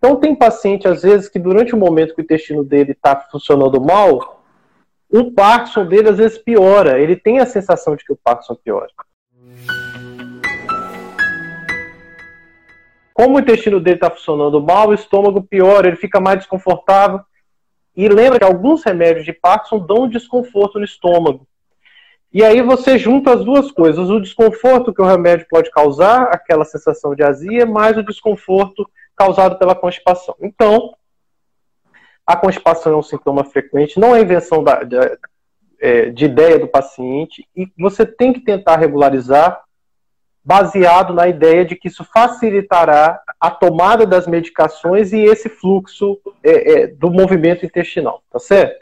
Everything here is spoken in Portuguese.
Então tem paciente, às vezes, que durante o momento que o intestino dele está funcionando mal, o Parkinson dele às vezes piora. Ele tem a sensação de que o Parkinson piora. Como o intestino dele está funcionando mal, o estômago piora, ele fica mais desconfortável. E lembra que alguns remédios de Parkinson dão desconforto no estômago. E aí você junta as duas coisas, o desconforto que o remédio pode causar, aquela sensação de azia, mais o desconforto causado pela constipação. Então, a constipação é um sintoma frequente, não é invenção da, de, é, de ideia do paciente, e você tem que tentar regularizar baseado na ideia de que isso facilitará a tomada das medicações e esse fluxo é, é, do movimento intestinal, tá certo?